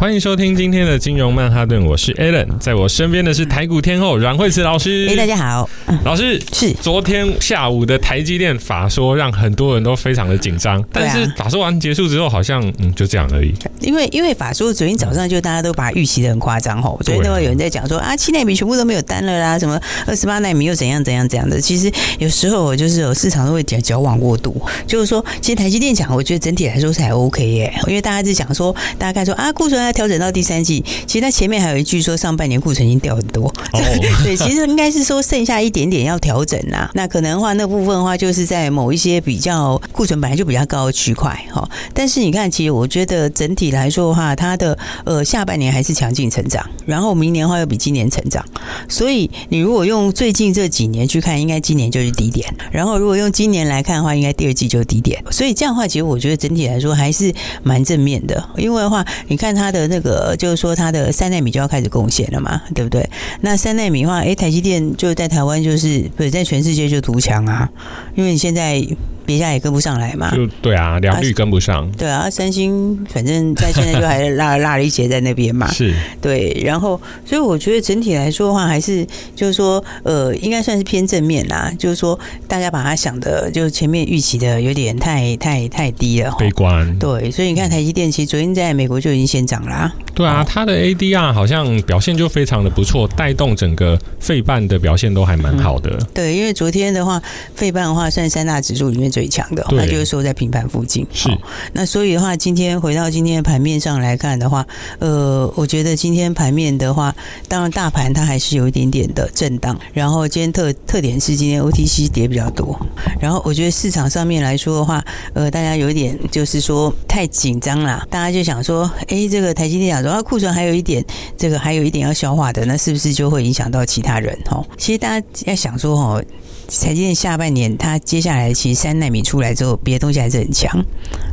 欢迎收听今天的金融曼哈顿，我是 Alan，在我身边的是台股天后阮慧慈老师。哎，大家好，老师是昨天下午的台积电法说，让很多人都非常的紧张，但是法说完结束之后，好像嗯就这样而已。因为因为法说昨天早上就大家都把预期的很夸张吼，昨天都会有人在讲说啊，七纳米全部都没有单了啦，什么二十八纳米又怎样怎样怎样的。其实有时候我就是有市场都会讲矫枉过度，就是说，其实台积电讲，我觉得整体来说是还 OK 耶，因为大家是讲说，大家看说啊，库存。调整到第三季，其实它前面还有一句说上半年库存已经掉很多，哦、对，其实应该是说剩下一点点要调整啦。那可能的话，那部分的话就是在某一些比较库存本来就比较高的区块哈。但是你看，其实我觉得整体来说的话，它的呃下半年还是强劲成长，然后明年的话又比今年成长。所以你如果用最近这几年去看，应该今年就是低点。然后如果用今年来看的话，应该第二季就是低点。所以这样的话，其实我觉得整体来说还是蛮正面的。因为的话，你看它的。的那个就是说，它的三纳米就要开始贡献了嘛，对不对？那三纳米的话，哎，台积电就在台湾，就是不是在全世界就独强啊？因为你现在。别家也跟不上来嘛，就对啊，良率跟不上。对啊，三星反正在现在就还 落落了一截在那边嘛。是，对。然后，所以我觉得整体来说的话，还是就是说，呃，应该算是偏正面啦。就是说，大家把它想的，就前面预期的有点太太太低了，悲观。对，所以你看台积电，其实昨天在美国就已经先涨啦。对啊，它的 ADR 好像表现就非常的不错，带动整个费半的表现都还蛮好的。嗯。对，因为昨天的话，费半的话算三大指数里面最。最强的，那就是说在平盘附近。是，那所以的话，今天回到今天的盘面上来看的话，呃，我觉得今天盘面的话，当然大盘它还是有一点点的震荡。然后今天特特点是今天 OTC 跌比较多。然后我觉得市场上面来说的话，呃，大家有一点就是说太紧张啦，大家就想说，哎，这个台积电讲说库存还有一点，这个还有一点要消化的，那是不是就会影响到其他人？哦，其实大家要想说，哈。台积电下半年，它接下来其实三纳米出来之后，别的东西还是很强。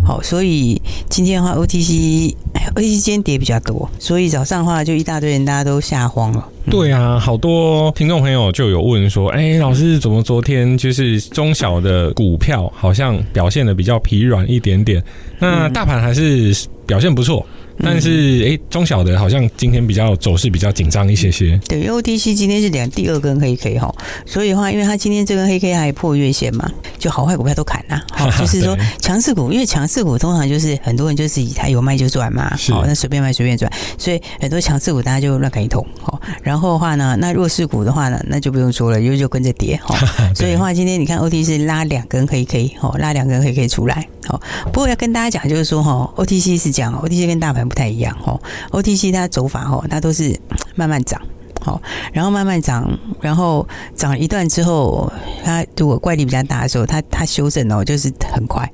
好，所以今天的话，OTC，OTC 今天跌比较多，所以早上的话就一大堆人，大家都吓慌了。对啊，好多听众朋友就有问说，哎、欸，老师怎么昨天就是中小的股票好像表现的比较疲软一点点？那大盘还是表现不错。但是，哎、欸，中小的好像今天比较走势比较紧张一些些。对，因为 OTC 今天是两第二根黑 K 哈，所以的话，因为它今天这根黑 K 还破月线嘛，就好坏股票都砍呐。好，就是说强势股，因为强势股通常就是很多人就是以它有卖就赚嘛，好，那随便卖随便赚，所以很多强势股大家就乱砍一通。好，然后的话呢，那弱势股的话呢，那就不用说了，因为就跟着跌。哈，所以的话，今天你看 OTC 拉两根黑 K，好，拉两根黑 K 出来。好，不过要跟大家讲，就是说哈，OTC 是这样，OTC 跟大盘不太一样哦。OTC 它走法哈，它都是 慢慢涨，好，然后慢慢涨，然后涨一段之后，它如果怪力比较大的时候，它它修正哦，就是很快，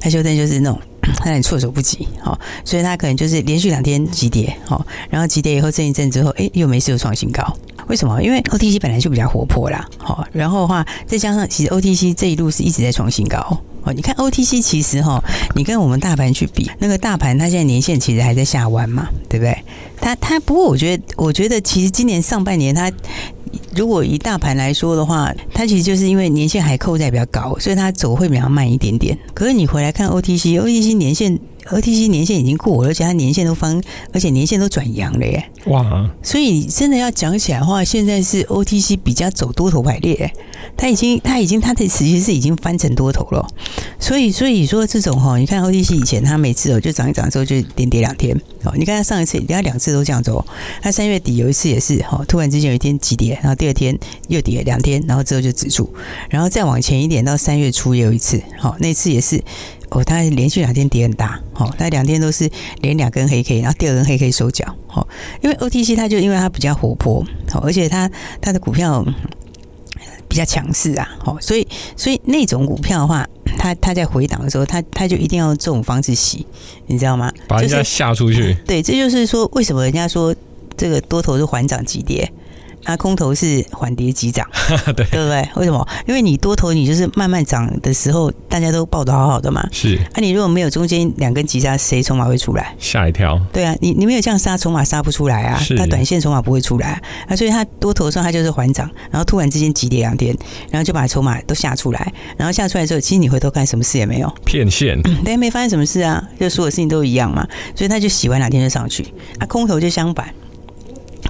它修正就是那种 让你措手不及，好，所以它可能就是连续两天急跌，好，然后急跌以后震一震之后，哎，又没事又创新高，为什么？因为 OTC 本来就比较活泼啦，好，然后的话再加上其实 OTC 这一路是一直在创新高。哦，你看 OTC 其实哈，你跟我们大盘去比，那个大盘它现在年限其实还在下弯嘛，对不对？它它不过我觉得，我觉得其实今年上半年它如果以大盘来说的话，它其实就是因为年限还扣在比较高，所以它走会比较慢一点点。可是你回来看 OTC，OTC 年限。OTC 年限已经过了，而且它年限都翻，而且年限都转阳了耶！哇！所以真的要讲起来的话，现在是 OTC 比较走多头排列，它已经它已经它的其实是已经翻成多头了。所以所以说这种哈，你看 OTC 以前它每次哦就涨一涨之后就连跌两天哦，你看它上一次它两次都这样走，它三月底有一次也是哈，突然之间有一天急跌，然后第二天又跌两天，然后之后就止住，然后再往前一点到三月初也有一次，好，那次也是。哦，它连续两天跌很大，哦，它两天都是连两根黑 K，然后第二根黑 K 收脚，哦，因为 OTC 它就因为它比较活泼，哦，而且它它的股票比较强势啊，哦，所以所以那种股票的话，它它在回档的时候，它它就一定要这种方式洗，你知道吗？把人家吓出去。对，这就是说为什么人家说这个多头是缓涨急跌。啊，空头是缓跌急涨，对对不对？为什么？因为你多头你就是慢慢涨的时候，大家都抱得好好的嘛。是，啊，你如果没有中间两根急杀，谁筹码会出来？吓一跳。对啊，你你没有这样杀，筹码杀不出来啊。它短线筹码不会出来啊，所以它多头的时候它就是缓涨，然后突然之间急跌两天，然后就把筹码都吓出来，然后吓出来之后，其实你回头看，什么事也没有，骗线。对，没发生什么事啊，就所有事情都一样嘛，所以他就洗完两天就上去，啊，空头就相反。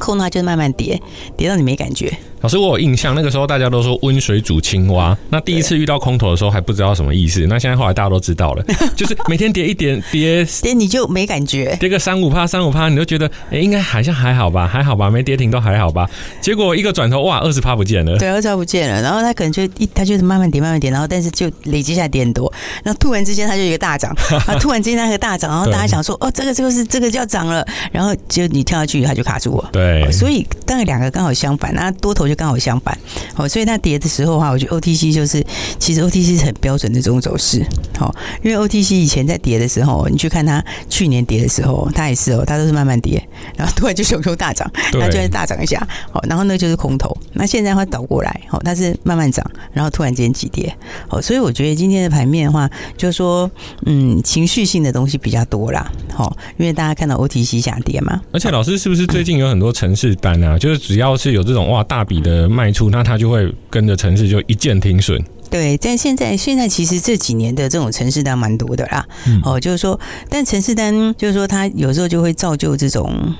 空它就慢慢叠，叠到你没感觉。老师，我有印象，那个时候大家都说温水煮青蛙。那第一次遇到空头的时候还不知道什么意思。那现在后来大家都知道了，就是每天跌一点，跌跌你就没感觉，跌个三五趴，三五趴，你就觉得哎、欸，应该好像还好吧，还好吧，没跌停都还好吧。结果一个转头，哇，二十趴不见了。对，二十趴不见了。然后他可能就一，他就是慢慢跌，慢慢跌，然后但是就累积下来跌很多。然后突然之间他就一个大涨，啊，突然之间它一个大涨，然后大家想说，哦，这个这个是这个就要涨了，然后就你跳下去，他就卡住了。对，所以大概两个刚好相反，那多头就刚好相反。好，所以它跌的时候的话，我觉得 OTC 就是，其实 OTC 是很标准的这种走势。好，因为 OTC 以前在跌的时候，你去看它去年跌的时候，它也是哦，它都是慢慢跌，然后突然就熊熊大涨，它就会大涨一下。好，然后那就是空头。那现在它倒过来，好，它是慢慢涨，然后突然间急跌。好，所以我觉得今天的盘面的话，就是说，嗯，情绪性的东西比较多啦。好，因为大家看到 OTC 下跌嘛。而且老师是不是最近有很多城市单啊？就是只要是有这种哇大笔的卖出，那它就会跟着城市就一键停损。对，但现在现在其实这几年的这种城市单蛮多的啦。嗯、哦，就是说，但城市单就是说，它有时候就会造就这种。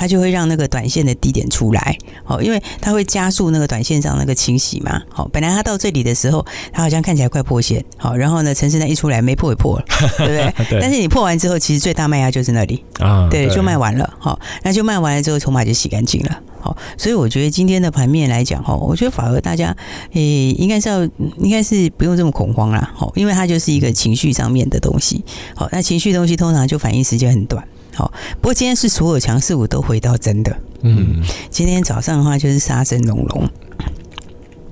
它就会让那个短线的低点出来，哦，因为它会加速那个短线上那个清洗嘛，好，本来它到这里的时候，它好像看起来快破线，好，然后呢，城市呢一出来没破也破了，对不对？对。但是你破完之后，其实最大卖压就是那里。啊，对，就卖完了，好，那就卖完了之后，筹码就洗干净了，好，所以我觉得今天的盘面来讲，哈，我觉得反而大家诶，应该是要，应该是不用这么恐慌啦，好，因为它就是一个情绪上面的东西，好，那情绪东西通常就反应时间很短。好，不过今天是所有强势股都回到真的。嗯，今天早上的话就是杀声隆隆。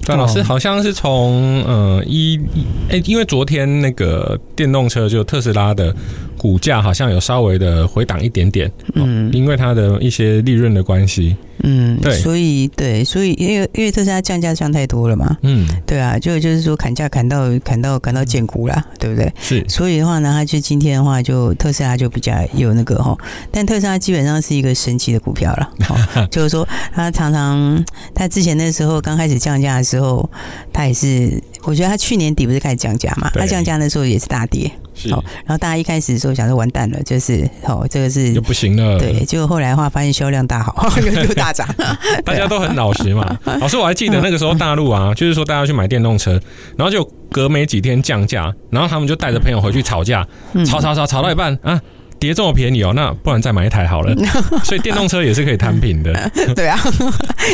范老师好像是从呃一哎，因为昨天那个电动车就特斯拉的股价好像有稍微的回档一点点。嗯，因为它的一些利润的关系。嗯，对，所以对，所以因为因为特斯拉降价降太多了嘛，嗯，对啊，就就是说砍价砍到砍到砍到见骨啦，对不对？是，所以的话呢，它就今天的话，就特斯拉就比较有那个哈，但特斯拉基本上是一个神奇的股票了，就是说它常常它之前那时候刚开始降价的时候，它也是，我觉得它去年底不是开始降价嘛，它降价那时候也是大跌。好，然后大家一开始的时候想说完蛋了，就是哦，这个是就不行了。对，结果后来的话发现销量大好，又又大涨。大家都很老实嘛。老师，我还记得那个时候大陆啊，就是说大家去买电动车，然后就隔没几天降价，然后他们就带着朋友回去吵架，吵吵吵吵到一半啊。跌这么便宜哦，那不然再买一台好了。所以电动车也是可以摊平的。对啊，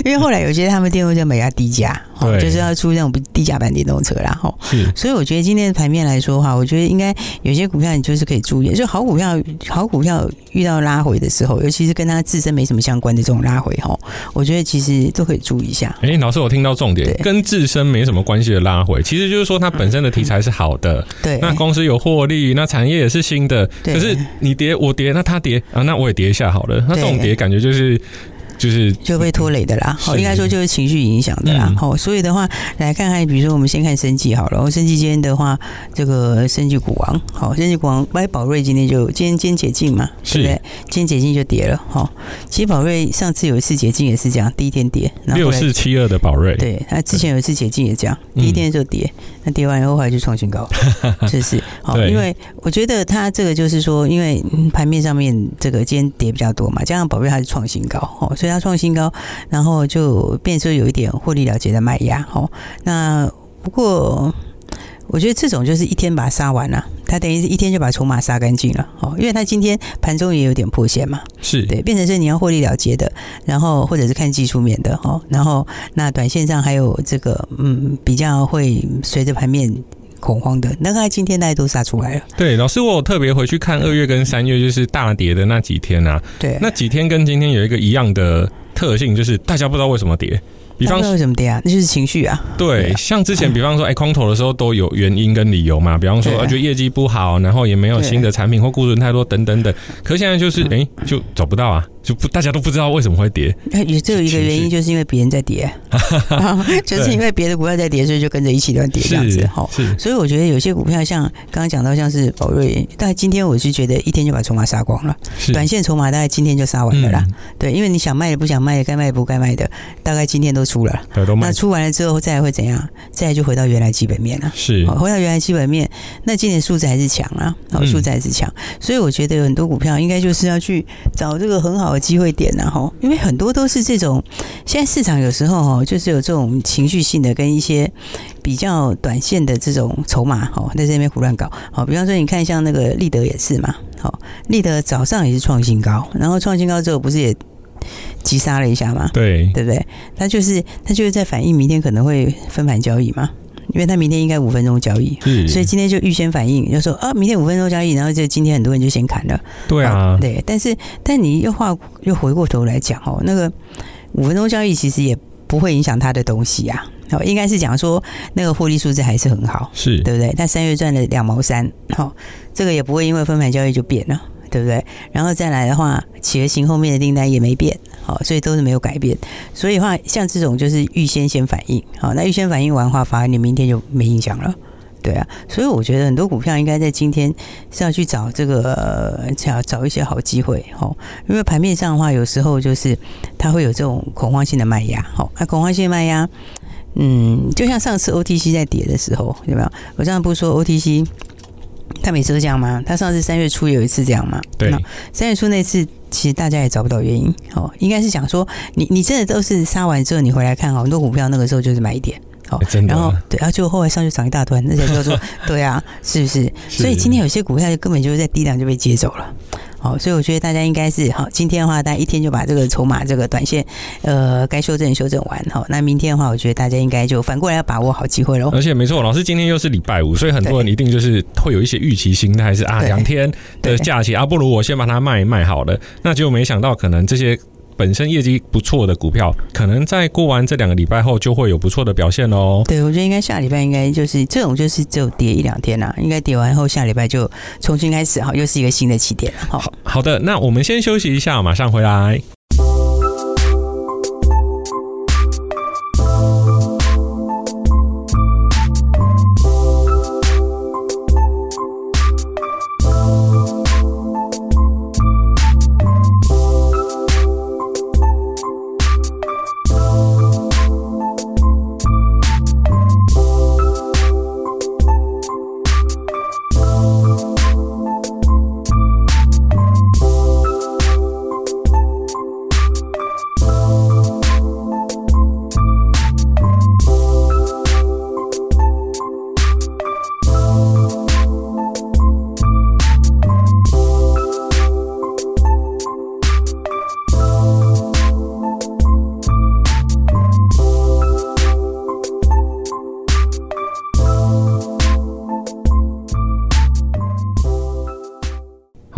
因为后来有些他们电动车买下低价，对，就是要出这种低价版电动车啦。哈，是。所以我觉得今天的盘面来说的话，我觉得应该有些股票你就是可以注意，就好股票，好股票遇到拉回的时候，尤其是跟它自身没什么相关的这种拉回哈，我觉得其实都可以注意一下。哎，老师，我听到重点，跟自身没什么关系的拉回，其实就是说它本身的题材是好的，对，那公司有获利，那产业也是新的，可是你。跌我跌，那他跌啊，那我也跌一下好了。那这种跌感觉就是。就是就被拖累的啦，好，应该说就是情绪影响的啦，好、嗯，所以的话来看看，比如说我们先看生技好了，我生技今天的话，这个生技股王，好，生技股王，哎，宝瑞今天就今天今天解禁嘛，是。对不对？今天解禁就跌了，哈，其实宝瑞上次有一次解禁也是这样，第一天跌，六四七二的宝瑞，对，他之前有一次解禁也这样，第一天就跌，那跌完以后后来就创新高，就是？好，因为我觉得他这个就是说，因为盘面上面这个今天跌比较多嘛，加上宝瑞它是创新高，哦，所以。它创新高，然后就变成有一点获利了结的卖压。哦，那不过我觉得这种就是一天把它杀完了，它等于是一天就把筹码杀干净了。哦，因为它今天盘中也有点破线嘛，是对，变成是你要获利了结的，然后或者是看技术面的。哦，然后那短线上还有这个嗯，比较会随着盘面。恐慌的，那个今天大家都杀出来了。对，老师，我有特别回去看二月跟三月，就是大跌的那几天啊。对，那几天跟今天有一个一样的特性，就是大家不知道为什么跌。比方说为什么跌啊？那就是情绪啊。对，像之前比方说，哎，空头的时候都有原因跟理由嘛。比方说，觉得业绩不好，然后也没有新的产品或库存太多等等等。可现在就是，哎，就找不到啊。就不大家都不知道为什么会跌。也只有一个原因，就是因为别人在跌，就是因为别的股票在跌，所以就跟着一起乱跌这样子。好，所以我觉得有些股票像刚刚讲到，像是宝瑞，大概今天我是觉得一天就把筹码杀光了，短线筹码大概今天就杀完了啦。嗯、对，因为你想卖的不想卖的，该卖的不该卖的，大概今天都出了。那出完了之后，再会怎样？再就回到原来基本面了。是，回到原来基本面，那今年数字还是强啊，好，数字还是强。所以我觉得有很多股票应该就是要去找这个很好的机会点，然后因为很多都是这种，现在市场有时候哈，就是有这种情绪性的跟一些比较短线的这种筹码哈，在这边胡乱搞。好，比方说你看像那个立德也是嘛，好，立德早上也是创新高，然后创新高之后不是也急杀了一下嘛？对，对不对？他就是他就是在反映明天可能会分盘交易嘛。因为他明天应该五分钟交易，是所以今天就预先反应，就说啊，明天五分钟交易，然后就今天很多人就先砍了。对啊，啊，对，但是但你又话又回过头来讲哦，那个五分钟交易其实也不会影响他的东西啊。哦，应该是讲说那个获利数字还是很好，是对不对？他三月赚了两毛三，好，这个也不会因为分盘交易就变了。对不对？然后再来的话，企鹅型后面的订单也没变，好，所以都是没有改变。所以的话，像这种就是预先先反应，好，那预先反应完的话，反而你明天就没影响了，对啊。所以我觉得很多股票应该在今天是要去找这个，找找一些好机会，哦，因为盘面上的话，有时候就是它会有这种恐慌性的卖压，好，那恐慌性卖压，嗯，就像上次 OTC 在跌的时候，有没有？我上次不是说 OTC。他每次都这样吗？他上次三月初有一次这样吗？对，三月初那次其实大家也找不到原因哦，应该是想说你你真的都是杀完之后你回来看，很多股票那个时候就是买一点哦，然后对，然后就后来上去涨一大段，那才叫做对啊，是不 是？所以今天有些股票就根本就是在低档就被接走了。好，所以我觉得大家应该是好。今天的话，大家一天就把这个筹码、这个短线，呃，该修正修正完。好，那明天的话，我觉得大家应该就反过来要把握好机会喽。而且没错，老师今天又是礼拜五，所以很多人一定就是会有一些预期心态，还是啊，两天的假期啊，不如我先把它卖一卖好了。那就没想到可能这些。本身业绩不错的股票，可能在过完这两个礼拜后，就会有不错的表现哦。对，我觉得应该下礼拜应该就是这种，就是只有跌一两天啦，应该跌完后下礼拜就重新开始好，又是一个新的起点了。好，好的，那我们先休息一下，马上回来。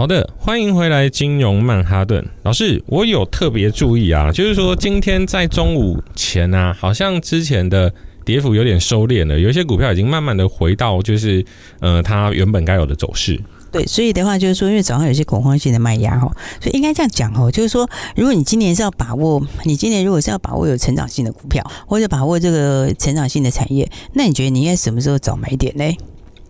好的，欢迎回来，金融曼哈顿老师，我有特别注意啊，就是说今天在中午前啊，好像之前的跌幅有点收敛了，有一些股票已经慢慢的回到就是呃它原本该有的走势。对，所以的话就是说，因为早上有些恐慌性的卖压哈，所以应该这样讲哦，就是说，如果你今年是要把握，你今年如果是要把握有成长性的股票，或者把握这个成长性的产业，那你觉得你应该什么时候早买点呢？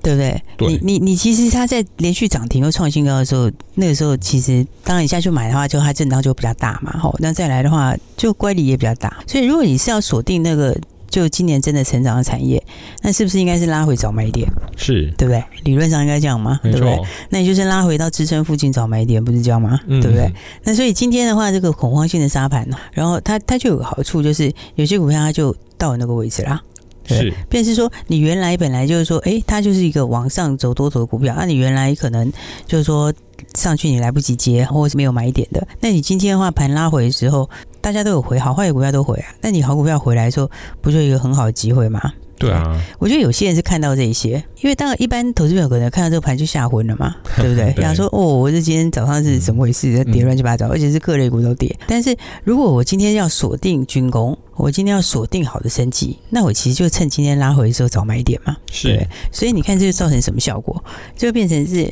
对不对？对你你你其实它在连续涨停又创新高的时候，那个时候其实当然你下去买的话，就它震荡就比较大嘛。吼，那再来的话，就乖离也比较大。所以如果你是要锁定那个就今年真的成长的产业，那是不是应该是拉回找买点？是对不对？理论上应该这样嘛？对不对？那你就是拉回到支撑附近找买点，不是这样吗？对不对？那所以今天的话，这个恐慌性的杀盘，然后它它就有个好处，就是有些股票它就到了那个位置啦。对，是，便是说，你原来本来就是说，诶，它就是一个往上走多头的股票，那、啊、你原来可能就是说上去你来不及接，或是没有买点的，那你今天的话盘拉回的时候，大家都有回，好坏的股票都回啊，那你好股票回来的时候，不就一个很好的机会吗？对啊，我觉得有些人是看到这些，因为当然一般投资朋友可能看到这个盘就吓昏了嘛，对不对？然后说哦，我这今天早上是怎么回事？跌乱七八糟，而且是各类股都跌。但是如果我今天要锁定军工，我今天要锁定好的升级，那我其实就趁今天拉回的时候早买一点嘛。是对，所以你看这就造成什么效果？就变成是，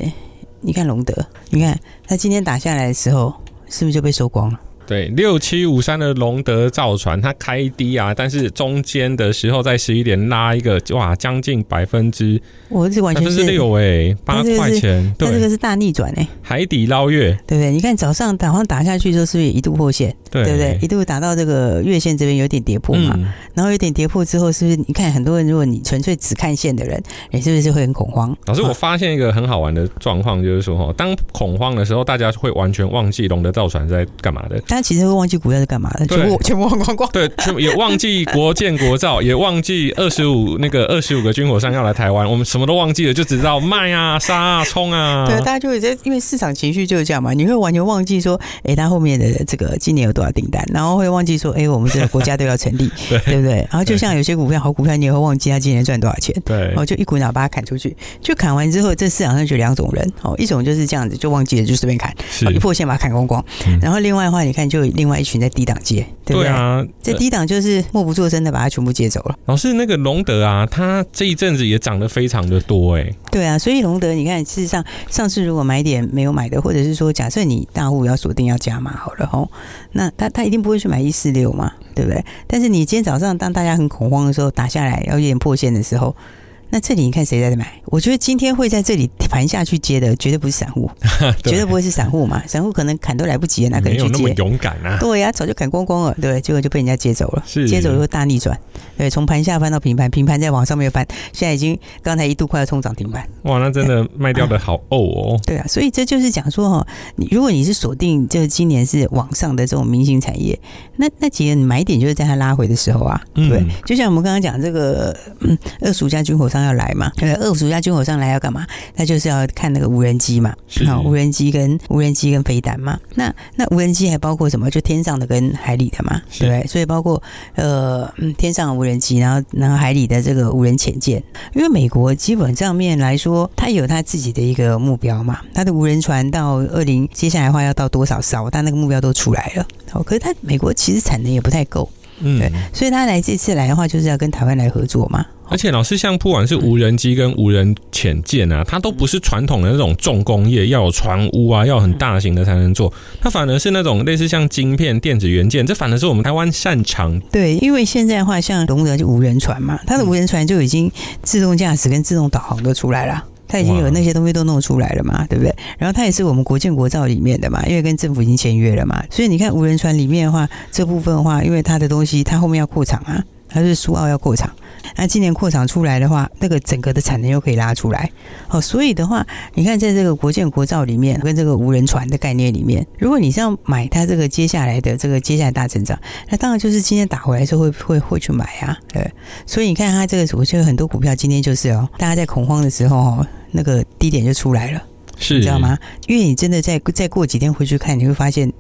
你看龙德，你看他今天打下来的时候。是不是就被收光了？对，六七五三的龙德造船，它开低啊，但是中间的时候在十一点拉一个，哇，将近百分之，我是完全是六哎，八块钱，对，这个是大逆转哎，海底捞月，对不对？你看早上打完打下去之后，是不是一度破线？对，对不对？一度打到这个月线这边有点跌破嘛，嗯、然后有点跌破之后，是不是？你看很多人，如果你纯粹只看线的人，你是不是会很恐慌？老师，我发现一个很好玩的状况，就是说哈，当恐慌的时候，大家会完全忘记龙德造船在干嘛的。大家其实会忘记股票是干嘛的，全部全部忘光光。对，全部也忘记国建国造，也忘记二十五那个二十五个军火商要来台湾，我们什么都忘记了，就只知道卖啊、杀啊、冲啊。对，大家就会在，因为市场情绪就是这样嘛，你会完全忘记说，哎，他后面的这个今年有多少订单，然后会忘记说，哎，我们这个国家队要成立，对，对不对？然后就像有些股票好股票，你也会忘记他今年赚多少钱，对，然后就一股脑把它砍出去，就砍完之后，这市场上就两种人，哦，一种就是这样子，就忘记了就随便砍，一破线把它砍光光，然后另外的话，你看就另外一群在低档接。对，对啊，这低档就是默不作声的把它全部接走了。老师，那个龙德啊，它这一阵子也涨得非常的多哎。对啊，所以龙德，你看，事实上上次如果买点没有买的，或者是说假设你大户要锁定要加码好了吼，那他他一定不会去买一四六嘛，对不对？但是你今天早上当大家很恐慌的时候打下来要有点破线的时候。那这里你看谁在买？我觉得今天会在这里盘下去接的，绝对不是散户，对绝对不会是散户嘛。散户可能砍都来不及了，哪可能去接？没有那么勇敢啊！对呀、啊，早就砍光光了，对，结果就被人家接走了。是接走以后大逆转，对，从盘下翻到平盘，平盘再往上面翻，现在已经刚才一度快要冲涨停板。哇，那真的卖掉的好 哦哦。对啊，所以这就是讲说哈，你如果你是锁定就是今年是往上的这种明星产业，那那几个你买点就是在它拉回的时候啊，对，嗯、就像我们刚刚讲这个嗯，二十五家军火商。要来嘛？呃，二十五家军火商来要干嘛？那就是要看那个无人机嘛，好，无人机跟无人机跟飞弹嘛。那那无人机还包括什么？就天上的跟海里的嘛，对不对？所以包括呃，天上的无人机，然后然后海里的这个无人潜舰。因为美国基本上面来说，它有它自己的一个目标嘛。它的无人船到二零接下来的话要到多少艘？它那个目标都出来了。好，可是它美国其实产能也不太够，嗯，对，所以他来这次来的话，就是要跟台湾来合作嘛。而且老师，像不管是无人机跟无人潜舰啊，它都不是传统的那种重工业，要有船坞啊，要很大型的才能做。它反而是那种类似像晶片、电子元件，这反而是我们台湾擅长。对，因为现在的话，像龙德就无人船嘛，它的无人船就已经自动驾驶跟自动导航都出来了，它已经有那些东西都弄出来了嘛，对不对？然后他也是我们国建国造里面的嘛，因为跟政府已经签约了嘛，所以你看无人船里面的话，这部分的话，因为他的东西他后面要扩厂啊，它是苏澳要扩厂。那今年扩厂出来的话，那个整个的产能又可以拉出来，哦，所以的话，你看在这个国建国造里面，跟这个无人船的概念里面，如果你是要买它这个接下来的这个接下来大成长，那当然就是今天打回来的时候会会会去买啊，对，所以你看它这个，我觉得很多股票今天就是哦，大家在恐慌的时候哦，那个低点就出来了，是，你知道吗？因为你真的再再过几天回去看，你会发现。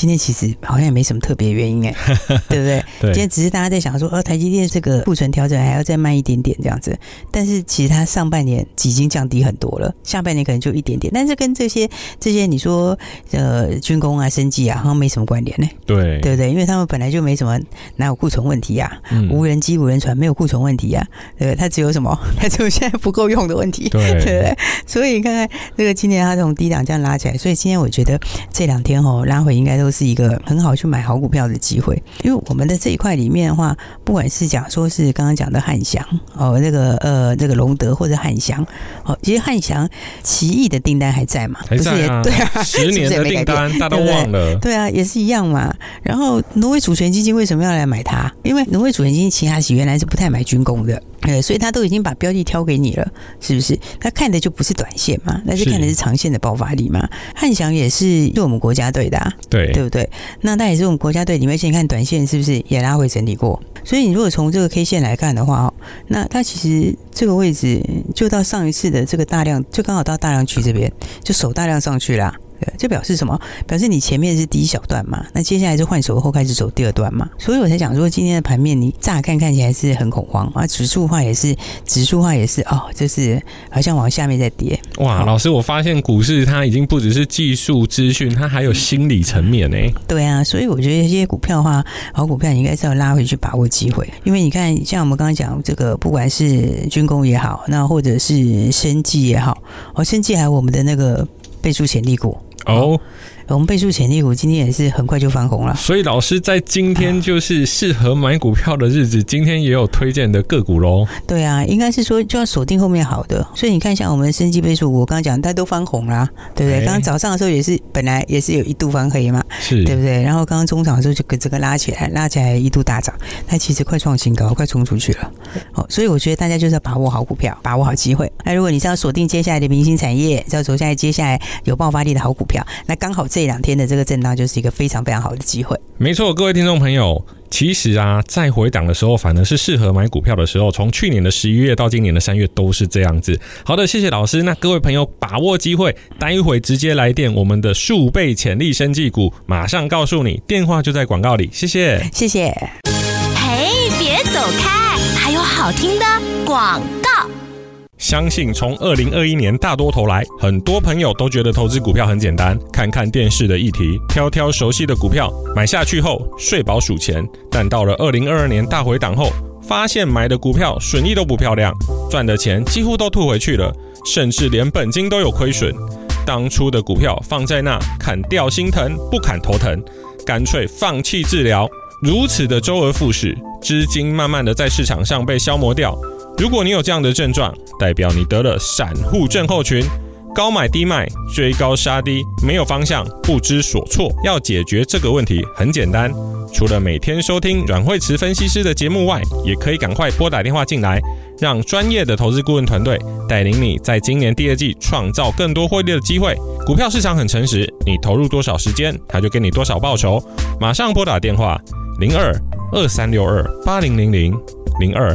今天其实好像也没什么特别原因哎，对不对？对，今天只是大家在想说，呃，台积电这个库存调整还要再慢一点点这样子。但是其实它上半年已经降低很多了，下半年可能就一点点。但是跟这些这些你说呃军工啊、生技啊，好像没什么关联呢。对，对不对？因为他们本来就没什么，哪有库存问题呀？嗯，无人机、无人船没有库存问题呀，对不对？它只有什么？它只有现在不够用的问题，对，对不对？所以你看看这个今年它从低档这样拉起来，所以今天我觉得这两天哦拉回应该都。是一个很好去买好股票的机会，因为我们的这一块里面的话，不管是讲说是刚刚讲的汉翔哦，那个呃，那个隆德或者汉翔哦，其实汉翔奇异的订单还在嘛？还在啊？对啊，十年的 订单大家都忘了。对啊，也是一样嘛。然后挪威主权基金为什么要来买它？因为挪威主权基金其他原来是不太买军工的。呃，所以他都已经把标的挑给你了，是不是？他看的就不是短线嘛，那是看的是长线的爆发力嘛。汉翔也是是我们国家队的，啊，对对不对？那他也是我们国家队里面，先看短线是不是也拉回整理过？所以你如果从这个 K 线来看的话，那它其实这个位置就到上一次的这个大量，就刚好到大量区这边，就守大量上去了。对，这表示什么？表示你前面是第一小段嘛，那接下来是换手后开始走第二段嘛，所以我才讲说今天的盘面你乍看看起来是很恐慌啊，指数化也是，指数化也是哦，就是好像往下面在跌。哇，老师，我发现股市它已经不只是技术资讯，它还有心理层面呢。对啊，所以我觉得这些股票的话，好股票你应该是要拉回去把握机会，因为你看像我们刚刚讲这个，不管是军工也好，那或者是生技也好，哦，生技还有我们的那个倍数潜力股。哦，我们倍数潜力股今天也是很快就翻红了。所以老师在今天就是适合买股票的日子，今天也有推荐的个股喽。对啊，应该是说就要锁定后面好的。所以你看，像我们的生技倍数股，我刚刚讲，它都翻红啦，对不对？刚刚早上的时候也是，本来也是有一度翻黑嘛，是对不对？然后刚刚中场的时候就跟这个拉起来，拉起来一度大涨，它其实快创新高，快冲出去了。哦，所以我觉得大家就是要把握好股票，把握好机会。那如果你是要锁定接下来的明星产业，要走下来接下来有爆发力的好股票，那刚好这两天的这个震荡就是一个非常非常好的机会。没错，各位听众朋友，其实啊，在回档的时候，反而是适合买股票的时候。从去年的十一月到今年的三月，都是这样子。好的，谢谢老师。那各位朋友，把握机会，待会直接来电，我们的数倍潜力生技股，马上告诉你，电话就在广告里。谢谢，谢谢。嘿，别走开，还有好听的广告。相信从二零二一年大多头来，很多朋友都觉得投资股票很简单，看看电视的议题，挑挑熟悉的股票买下去后睡饱数钱。但到了二零二二年大回档后，发现买的股票损益都不漂亮，赚的钱几乎都吐回去了，甚至连本金都有亏损。当初的股票放在那，砍掉心疼，不砍头疼，干脆放弃治疗。如此的周而复始，资金慢慢的在市场上被消磨掉。如果你有这样的症状，代表你得了散户症候群，高买低卖，追高杀低，没有方向，不知所措。要解决这个问题很简单，除了每天收听阮慧慈分析师的节目外，也可以赶快拨打电话进来，让专业的投资顾问团队带领你在今年第二季创造更多获利的机会。股票市场很诚实，你投入多少时间，他就给你多少报酬。马上拨打电话零二二三六二八零零零零二。